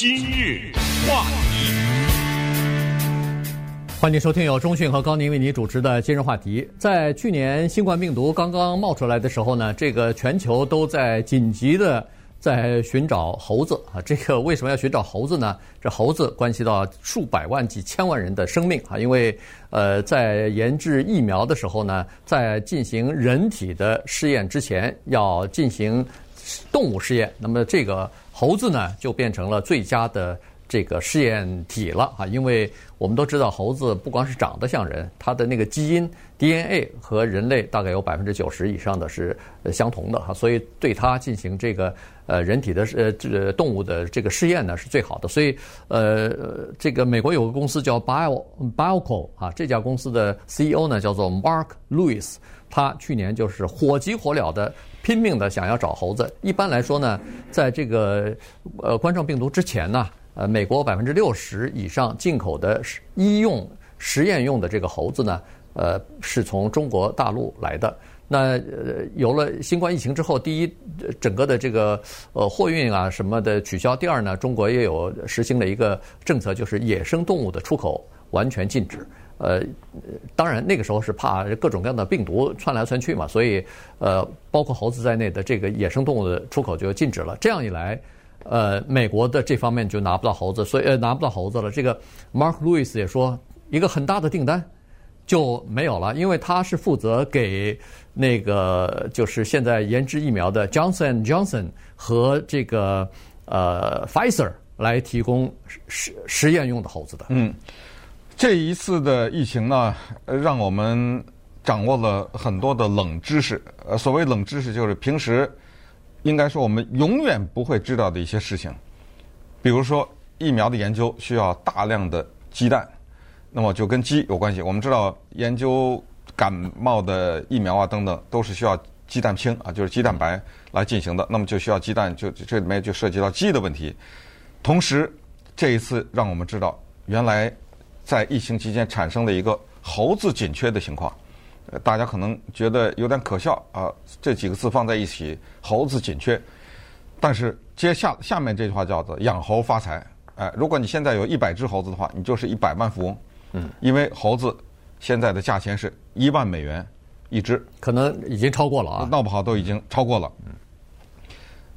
今日话题，欢迎收听由中讯和高宁为您主持的今日话题。在去年新冠病毒刚刚冒出来的时候呢，这个全球都在紧急的在寻找猴子啊。这个为什么要寻找猴子呢？这猴子关系到数百万、几千万人的生命啊。因为呃，在研制疫苗的时候呢，在进行人体的试验之前，要进行动物试验。那么这个。猴子呢，就变成了最佳的这个试验体了啊！因为我们都知道，猴子不光是长得像人，它的那个基因 DNA 和人类大概有百分之九十以上的是相同的哈，所以对它进行这个呃人体的呃这个动物的这个试验呢是最好的。所以呃，这个美国有个公司叫 Bio Bioco 啊，这家公司的 CEO 呢叫做 Mark Lewis，他去年就是火急火燎的。拼命的想要找猴子。一般来说呢，在这个呃冠状病毒之前呢，呃，美国百分之六十以上进口的医用实验用的这个猴子呢，呃，是从中国大陆来的。那呃，有了新冠疫情之后，第一，整个的这个呃货运啊什么的取消；第二呢，中国也有实行了一个政策，就是野生动物的出口完全禁止。呃，当然那个时候是怕各种各样的病毒窜来窜去嘛，所以呃，包括猴子在内的这个野生动物的出口就禁止了。这样一来，呃，美国的这方面就拿不到猴子，所以呃拿不到猴子了。这个 Mark Lewis 也说，一个很大的订单就没有了，因为他是负责给那个就是现在研制疫苗的 Johnson Johnson 和这个呃 Pfizer 来提供实实验用的猴子的。嗯。这一次的疫情呢，让我们掌握了很多的冷知识。呃，所谓冷知识，就是平时应该说我们永远不会知道的一些事情。比如说，疫苗的研究需要大量的鸡蛋，那么就跟鸡有关系。我们知道，研究感冒的疫苗啊等等，都是需要鸡蛋清啊，就是鸡蛋白来进行的。那么就需要鸡蛋，就这里面就涉及到鸡的问题。同时，这一次让我们知道，原来。在疫情期间产生了一个猴子紧缺的情况，大家可能觉得有点可笑啊。这几个字放在一起，猴子紧缺，但是接下下面这句话叫做“养猴发财”。哎，如果你现在有一百只猴子的话，你就是一百万富翁。嗯，因为猴子现在的价钱是一万美元一只，可能已经超过了啊，闹不好都已经超过了。嗯，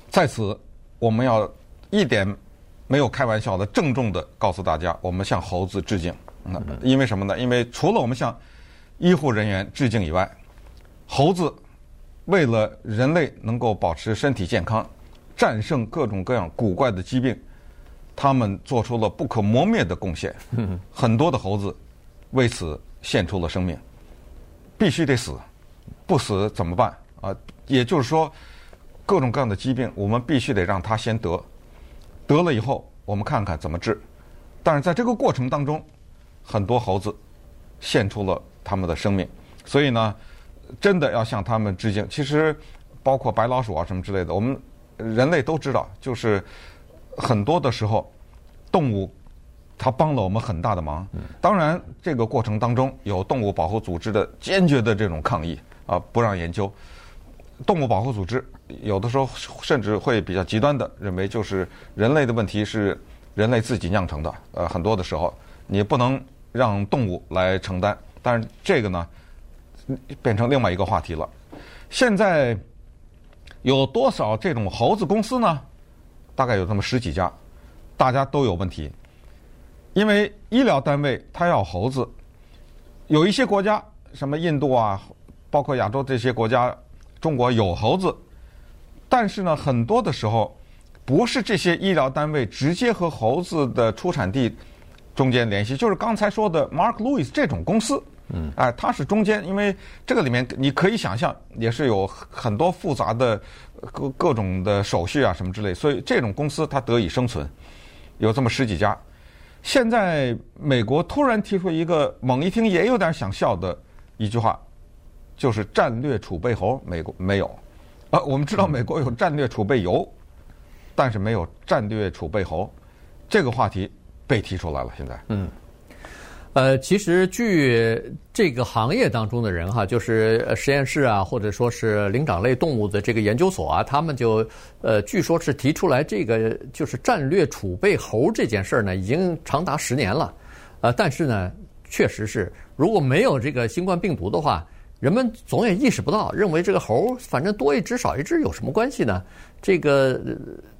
在此我们要一点。没有开玩笑的，郑重的告诉大家，我们向猴子致敬。那因为什么呢？因为除了我们向医护人员致敬以外，猴子为了人类能够保持身体健康，战胜各种各样古怪的疾病，他们做出了不可磨灭的贡献。很多的猴子为此献出了生命，必须得死，不死怎么办啊？也就是说，各种各样的疾病，我们必须得让它先得。得了以后，我们看看怎么治。但是在这个过程当中，很多猴子献出了他们的生命，所以呢，真的要向他们致敬。其实，包括白老鼠啊什么之类的，我们人类都知道，就是很多的时候，动物它帮了我们很大的忙。当然，这个过程当中有动物保护组织的坚决的这种抗议啊，不让研究。动物保护组织有的时候甚至会比较极端的认为，就是人类的问题是人类自己酿成的。呃，很多的时候你不能让动物来承担。但是这个呢，变成另外一个话题了。现在有多少这种猴子公司呢？大概有这么十几家，大家都有问题。因为医疗单位它要猴子，有一些国家，什么印度啊，包括亚洲这些国家。中国有猴子，但是呢，很多的时候不是这些医疗单位直接和猴子的出产地中间联系，就是刚才说的 Mark Lewis 这种公司，嗯，哎，它是中间，因为这个里面你可以想象，也是有很多复杂的各各种的手续啊什么之类，所以这种公司它得以生存，有这么十几家。现在美国突然提出一个猛一听也有点想笑的一句话。就是战略储备猴，美国没有，啊，我们知道美国有战略储备油，但是没有战略储备猴，这个话题被提出来了。现在，嗯，呃，其实据这个行业当中的人哈，就是实验室啊，或者说是灵长类动物的这个研究所啊，他们就呃，据说是提出来这个就是战略储备猴这件事儿呢，已经长达十年了。呃，但是呢，确实是如果没有这个新冠病毒的话，人们总也意识不到，认为这个猴反正多一只少一只有什么关系呢？这个。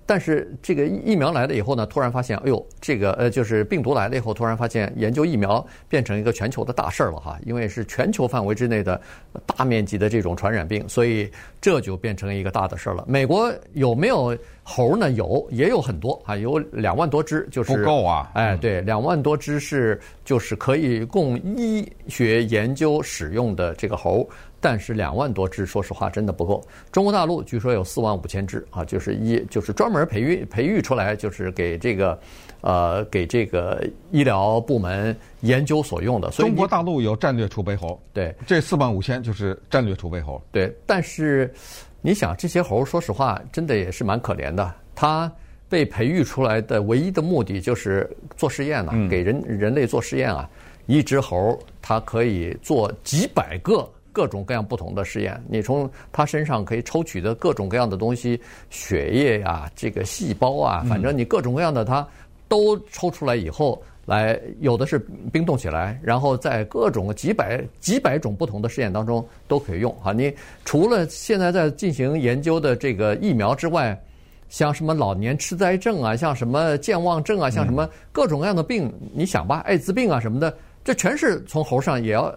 但是这个疫苗来了以后呢，突然发现，哎呦，这个呃，就是病毒来了以后，突然发现研究疫苗变成一个全球的大事儿了哈，因为是全球范围之内的大面积的这种传染病，所以这就变成一个大的事儿了。美国有没有猴呢？有，也有很多啊，有两万多只，就是不够啊，哎，对，两万多只是就是可以供医学研究使用的这个猴。但是两万多只，说实话真的不够。中国大陆据说有四万五千只啊，就是一就是专门培育培育出来，就是给这个，呃，给这个医疗部门研究所用的。所以中国大陆有战略储备猴，对，这四万五千就是战略储备猴。对，但是你想这些猴，说实话，真的也是蛮可怜的。它被培育出来的唯一的目的就是做实验呢，给人人类做实验啊。一只猴它可以做几百个。各种各样不同的试验，你从他身上可以抽取的各种各样的东西，血液呀、这个细胞啊，反正你各种各样的，它都抽出来以后，来有的是冰冻起来，然后在各种几百几百种不同的试验当中都可以用啊。你除了现在在进行研究的这个疫苗之外，像什么老年痴呆症啊，像什么健忘症啊，像什么各种各样的病，你想吧，艾滋病啊什么的。这全是从猴上也要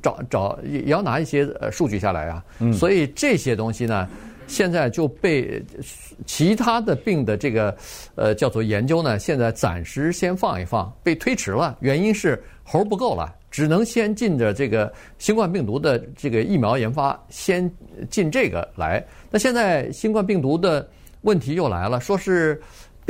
找找也要拿一些呃数据下来啊，所以这些东西呢，现在就被其他的病的这个呃叫做研究呢，现在暂时先放一放，被推迟了。原因是猴不够了，只能先进着这个新冠病毒的这个疫苗研发，先进这个来。那现在新冠病毒的问题又来了，说是。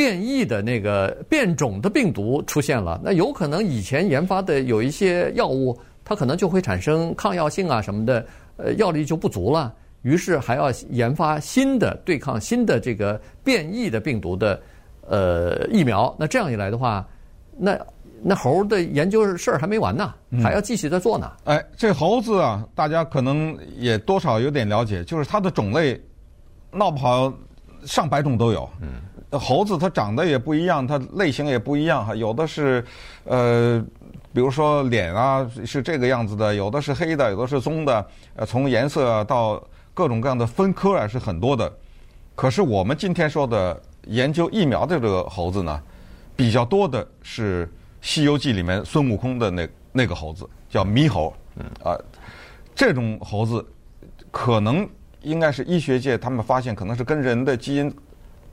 变异的那个变种的病毒出现了，那有可能以前研发的有一些药物，它可能就会产生抗药性啊什么的，呃，药力就不足了。于是还要研发新的对抗新的这个变异的病毒的呃疫苗。那这样一来的话，那那猴的研究事儿还没完呢，还要继续在做呢。哎，这猴子啊，大家可能也多少有点了解，就是它的种类闹不好上百种都有。嗯。猴子它长得也不一样，它类型也不一样哈，有的是，呃，比如说脸啊是这个样子的，有的是黑的，有的是棕的，呃，从颜色到各种各样的分科啊是很多的。可是我们今天说的研究疫苗的这个猴子呢，比较多的是《西游记》里面孙悟空的那那个猴子，叫猕猴，嗯啊，这种猴子可能应该是医学界他们发现可能是跟人的基因。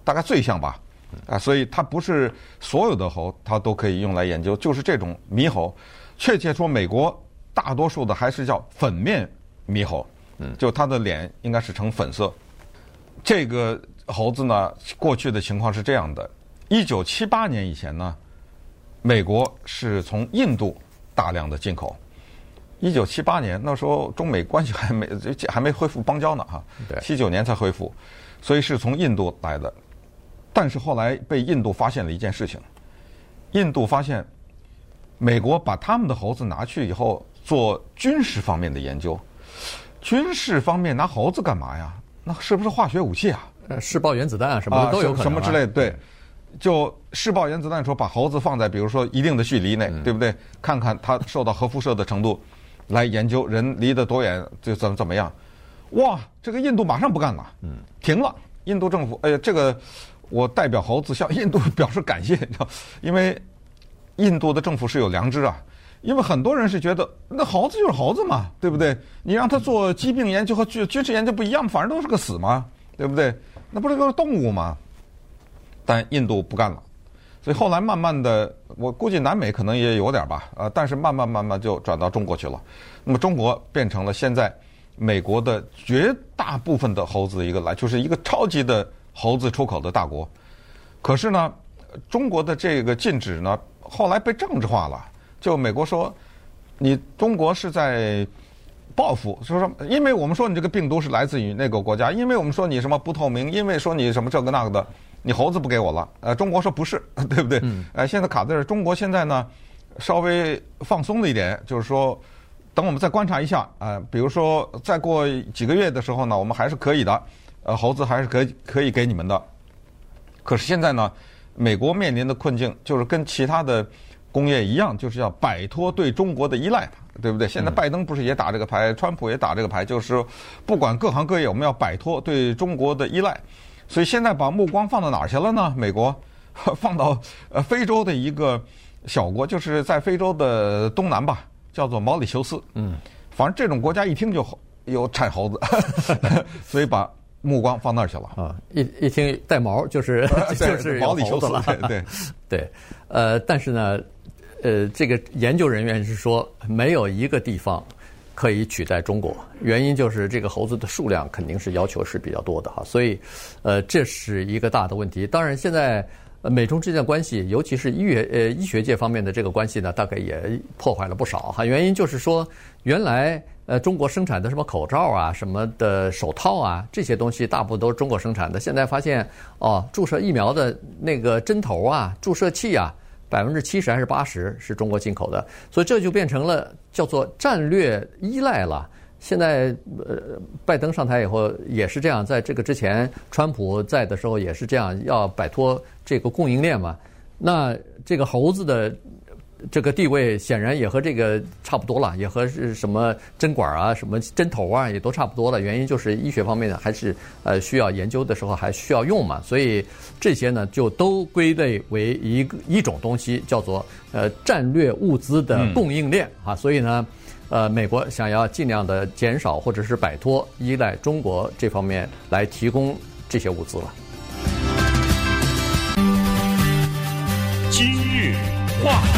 大概最像吧，啊，所以它不是所有的猴，它都可以用来研究，就是这种猕猴。确切说，美国大多数的还是叫粉面猕猴，嗯，就它的脸应该是呈粉色。这个猴子呢，过去的情况是这样的：一九七八年以前呢，美国是从印度大量的进口。一九七八年那时候中美关系还没还没恢复邦交呢，哈，对，七九年才恢复，所以是从印度来的。但是后来被印度发现了一件事情，印度发现美国把他们的猴子拿去以后做军事方面的研究，军事方面拿猴子干嘛呀？那是不是化学武器啊？呃，试爆原子弹啊，什么的都有可能，什么之类的。对，就试爆原子弹的时候，把猴子放在比如说一定的距离内，对不对？看看它受到核辐射的程度，来研究人离得多远就怎么怎么样。哇，这个印度马上不干了，嗯，停了。印度政府，哎呀，这个。我代表猴子向印度表示感谢，你知道，因为印度的政府是有良知啊。因为很多人是觉得那猴子就是猴子嘛，对不对？你让他做疾病研究和军军事研究不一样，反正都是个死嘛，对不对？那不是个动物吗？但印度不干了，所以后来慢慢的，我估计南美可能也有点吧，呃，但是慢慢慢慢就转到中国去了。那么中国变成了现在美国的绝大部分的猴子的一个来，就是一个超级的。猴子出口的大国，可是呢，中国的这个禁止呢，后来被政治化了。就美国说，你中国是在报复，就是说，因为我们说你这个病毒是来自于那个国家，因为我们说你什么不透明，因为说你什么这个那个的，你猴子不给我了。呃，中国说不是，对不对？呃，现在卡在这，中国现在呢，稍微放松了一点，就是说，等我们再观察一下，啊、呃，比如说再过几个月的时候呢，我们还是可以的，呃，猴子还是可以可以给你们的。可是现在呢，美国面临的困境就是跟其他的工业一样，就是要摆脱对中国的依赖，对不对？现在拜登不是也打这个牌，川普也打这个牌，就是不管各行各业，我们要摆脱对中国的依赖。所以现在把目光放到哪儿去了呢？美国 放到呃非洲的一个。小国就是在非洲的东南吧，叫做毛里求斯。嗯，反正这种国家一听就有产猴子，所以把目光放那儿去了。啊，一一听带毛就是 就是毛里求斯了。对 对，呃，但是呢，呃，这个研究人员是说没有一个地方可以取代中国，原因就是这个猴子的数量肯定是要求是比较多的哈，所以呃，这是一个大的问题。当然现在。呃，美中之间的关系，尤其是医学呃医学界方面的这个关系呢，大概也破坏了不少哈。原因就是说，原来呃中国生产的什么口罩啊、什么的手套啊这些东西，大部分都是中国生产的。现在发现哦，注射疫苗的那个针头啊、注射器啊，百分之七十还是八十是中国进口的，所以这就变成了叫做战略依赖了。现在，呃，拜登上台以后也是这样，在这个之前，川普在的时候也是这样，要摆脱这个供应链嘛。那这个猴子的这个地位显然也和这个差不多了，也和是什么针管啊、什么针头啊也都差不多了。原因就是医学方面的还是呃需要研究的时候还需要用嘛，所以这些呢就都归类为一个一种东西，叫做呃战略物资的供应链啊。所以呢。呃，美国想要尽量的减少或者是摆脱依赖中国这方面来提供这些物资了。今日话题，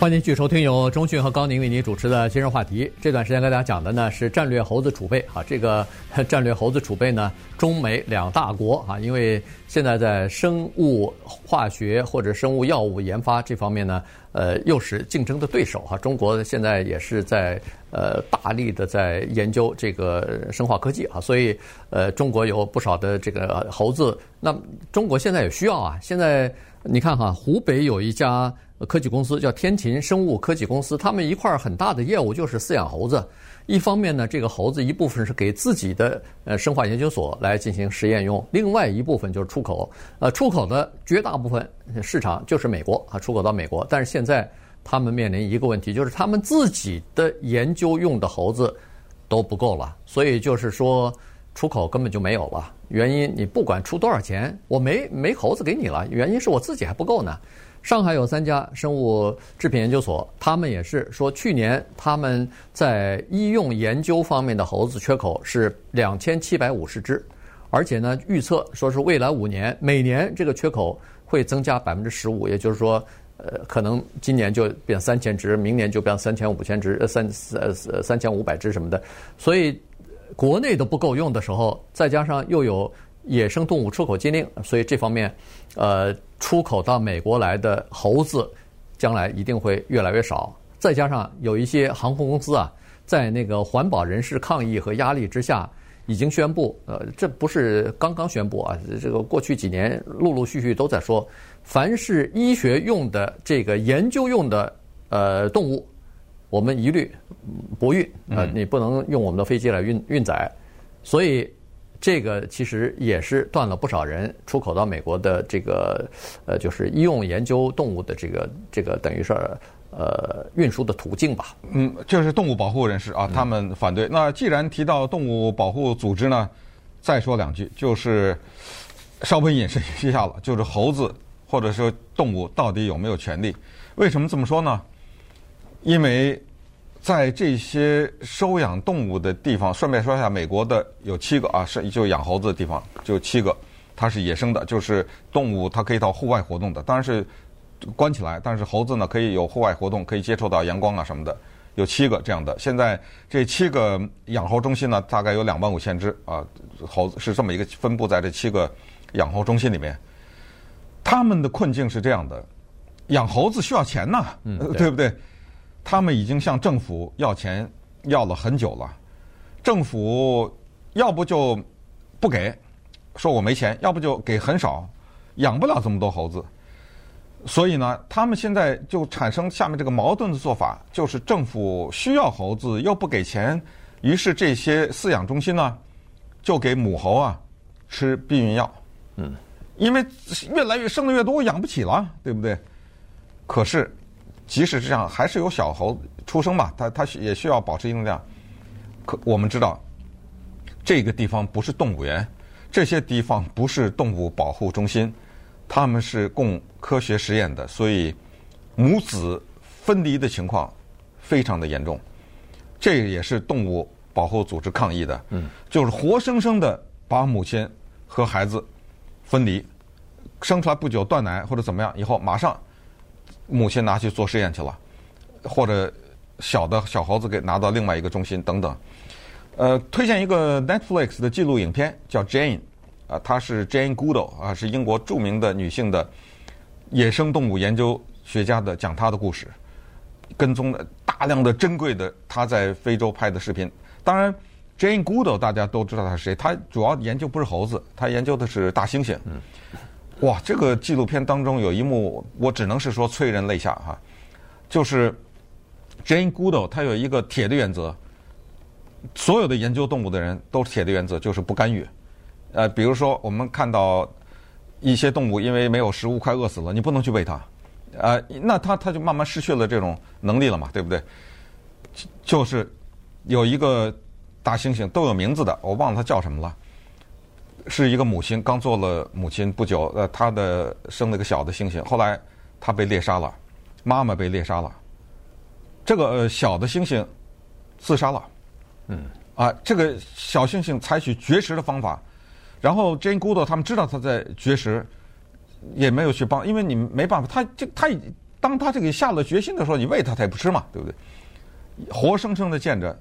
欢迎继续收听由中讯和高宁为您主持的今日话题。这段时间跟大家讲的呢是战略猴子储备啊，这个 战略猴子储备呢，中美两大国啊，因为现在在生物化学或者生物药物研发这方面呢。呃，又是竞争的对手哈。中国现在也是在呃大力的在研究这个生化科技啊，所以呃，中国有不少的这个猴子。那中国现在也需要啊。现在你看哈，湖北有一家科技公司叫天琴生物科技公司，他们一块儿很大的业务就是饲养猴子。一方面呢，这个猴子一部分是给自己的呃生化研究所来进行实验用，另外一部分就是出口。呃，出口的绝大部分市场就是美国啊，出口到美国。但是现在他们面临一个问题，就是他们自己的研究用的猴子都不够了，所以就是说出口根本就没有了。原因你不管出多少钱，我没没猴子给你了，原因是我自己还不够呢。上海有三家生物制品研究所，他们也是说，去年他们在医用研究方面的猴子缺口是两千七百五十只，而且呢，预测说是未来五年每年这个缺口会增加百分之十五，也就是说，呃，可能今年就变三千只，明年就变三千五千只，呃，三呃三千五百只什么的，所以国内都不够用的时候，再加上又有。野生动物出口禁令，所以这方面，呃，出口到美国来的猴子，将来一定会越来越少。再加上有一些航空公司啊，在那个环保人士抗议和压力之下，已经宣布，呃，这不是刚刚宣布啊，这个过去几年陆陆续续都在说，凡是医学用的这个研究用的呃动物，我们一律不运，呃，你不能用我们的飞机来运运载，所以。这个其实也是断了不少人出口到美国的这个呃，就是医用研究动物的这个这个等于是呃运输的途径吧。嗯，这是动物保护人士啊，他们反对。那既然提到动物保护组织呢，再说两句，就是稍微引申一下了，就是猴子或者说动物到底有没有权利？为什么这么说呢？因为。在这些收养动物的地方，顺便说一下，美国的有七个啊，是就养猴子的地方就七个，它是野生的，就是动物它可以到户外活动的，当然是关起来，但是猴子呢可以有户外活动，可以接触到阳光啊什么的，有七个这样的。现在这七个养猴中心呢，大概有两万五千只啊，猴子是这么一个分布在这七个养猴中心里面。他们的困境是这样的，养猴子需要钱呐，嗯，对不对？他们已经向政府要钱要了很久了，政府要不就不给，说我没钱；要不就给很少，养不了这么多猴子。所以呢，他们现在就产生下面这个矛盾的做法，就是政府需要猴子又不给钱，于是这些饲养中心呢，就给母猴啊吃避孕药。嗯，因为越来越生的越多，养不起了，对不对？可是即使这样，还是有小猴出生嘛，它它也需要保持一定量。可我们知道，这个地方不是动物园，这些地方不是动物保护中心。他们是供科学实验的，所以母子分离的情况非常的严重。这也是动物保护组织抗议的，嗯，就是活生生的把母亲和孩子分离，生出来不久断奶或者怎么样，以后马上母亲拿去做实验去了，或者小的小猴子给拿到另外一个中心等等。呃，推荐一个 Netflix 的纪录影片叫 Jane。啊，她是 Jane Goodall 啊，是英国著名的女性的野生动物研究学家的，讲她的故事，跟踪了大量的珍贵的她在非洲拍的视频。当然，Jane Goodall 大家都知道她是谁，她主要研究不是猴子，她研究的是大猩猩。哇，这个纪录片当中有一幕，我只能是说催人泪下哈，就是 Jane Goodall 她有一个铁的原则，所有的研究动物的人都是铁的原则，就是不干预。呃，比如说，我们看到一些动物因为没有食物快饿死了，你不能去喂它，呃，那它它就慢慢失去了这种能力了嘛，对不对？就是有一个大猩猩都有名字的，我忘了它叫什么了，是一个母亲刚做了母亲不久，呃，她的生了一个小的猩猩，后来她被猎杀了，妈妈被猎杀了，这个呃小的猩猩自杀了，嗯，啊，这个小猩猩采取绝食的方法。然后 Jane Goodall 他们知道他在绝食，也没有去帮，因为你没办法，他这他当他这个下了决心的时候，你喂他他也不吃嘛，对不对？活生生的见着，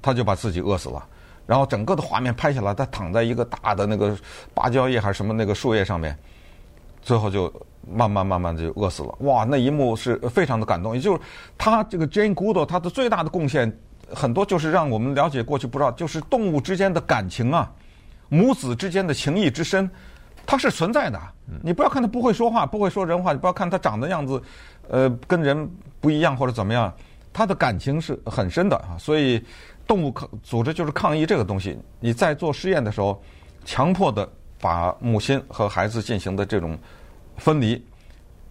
他就把自己饿死了。然后整个的画面拍下来，他躺在一个大的那个芭蕉叶还是什么那个树叶上面，最后就慢慢慢慢就饿死了。哇，那一幕是非常的感动。也就是他这个 Jane Goodall 他的最大的贡献，很多就是让我们了解过去不知道，就是动物之间的感情啊。母子之间的情谊之深，它是存在的。你不要看它不会说话，不会说人话，你不要看它长的样子，呃，跟人不一样或者怎么样，他的感情是很深的啊。所以，动物抗组织就是抗议这个东西。你在做实验的时候，强迫的把母亲和孩子进行的这种分离，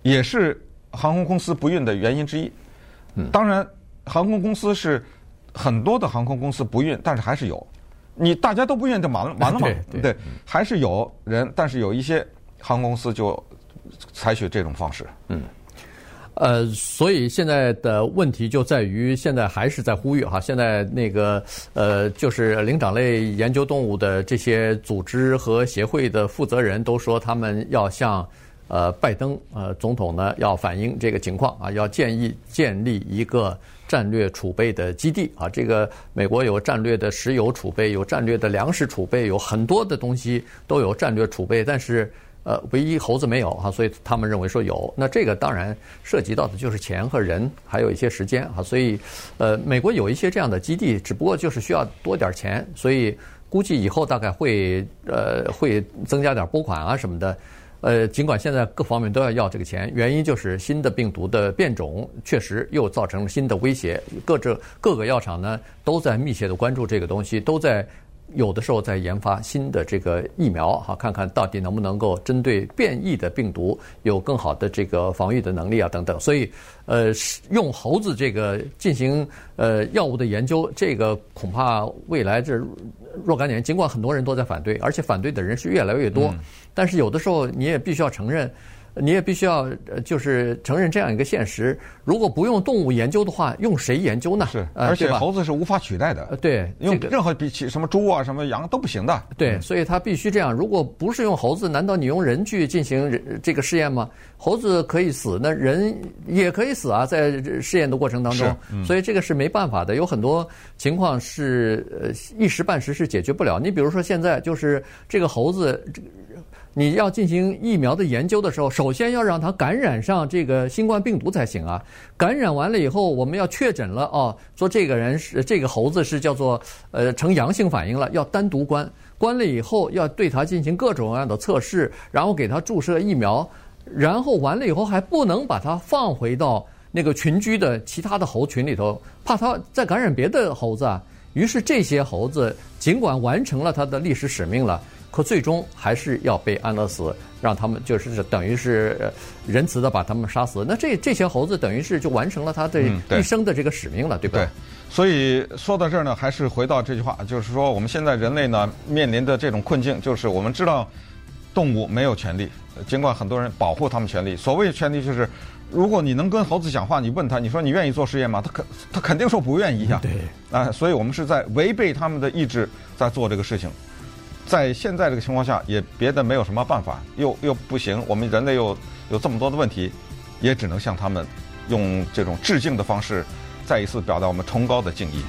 也是航空公司不孕的原因之一。当然，航空公司是很多的航空公司不孕，但是还是有。你大家都不愿意就完了完了嘛？对，对，还是有人，但是有一些航空公司就采取这种方式。嗯，呃，所以现在的问题就在于，现在还是在呼吁哈。现在那个呃，就是灵长类研究动物的这些组织和协会的负责人都说，他们要向呃拜登呃总统呢要反映这个情况啊，要建议建立一个。战略储备的基地啊，这个美国有战略的石油储备，有战略的粮食储备，有很多的东西都有战略储备，但是呃，唯一猴子没有哈，所以他们认为说有。那这个当然涉及到的就是钱和人，还有一些时间啊，所以呃，美国有一些这样的基地，只不过就是需要多点钱，所以估计以后大概会呃会增加点拨款啊什么的。呃，尽管现在各方面都要要这个钱，原因就是新的病毒的变种确实又造成了新的威胁。各这各个药厂呢都在密切的关注这个东西，都在有的时候在研发新的这个疫苗，哈，看看到底能不能够针对变异的病毒有更好的这个防御的能力啊等等。所以，呃，用猴子这个进行呃药物的研究，这个恐怕未来这若干年，尽管很多人都在反对，而且反对的人是越来越多。嗯但是有的时候你也必须要承认，你也必须要就是承认这样一个现实：如果不用动物研究的话，用谁研究呢？是，而且猴子是无法取代的。对，用任何比起什么猪啊、什么羊都不行的。对，所以它必须这样。如果不是用猴子，难道你用人去进行这个试验吗？猴子可以死，那人也可以死啊，在试验的过程当中。所以这个是没办法的。有很多情况是呃一时半时是解决不了。你比如说现在就是这个猴子。你要进行疫苗的研究的时候，首先要让它感染上这个新冠病毒才行啊。感染完了以后，我们要确诊了哦，说这个人是这个猴子是叫做呃呈阳性反应了，要单独关，关了以后要对它进行各种各样的测试，然后给它注射疫苗，然后完了以后还不能把它放回到那个群居的其他的猴群里头，怕它再感染别的猴子啊。于是这些猴子尽管完成了它的历史使命了。可最终还是要被安乐死，让他们就是等于是仁慈的把他们杀死。那这这些猴子等于是就完成了他的一生的这个使命了，嗯、对，对吧？对。所以说到这儿呢，还是回到这句话，就是说我们现在人类呢面临的这种困境，就是我们知道动物没有权利，尽管很多人保护他们权利。所谓权利就是，如果你能跟猴子讲话，你问他，你说你愿意做实验吗？他肯他肯定说不愿意呀。对。啊，所以我们是在违背他们的意志在做这个事情。在现在这个情况下，也别的没有什么办法，又又不行，我们人类又有这么多的问题，也只能向他们用这种致敬的方式，再一次表达我们崇高的敬意。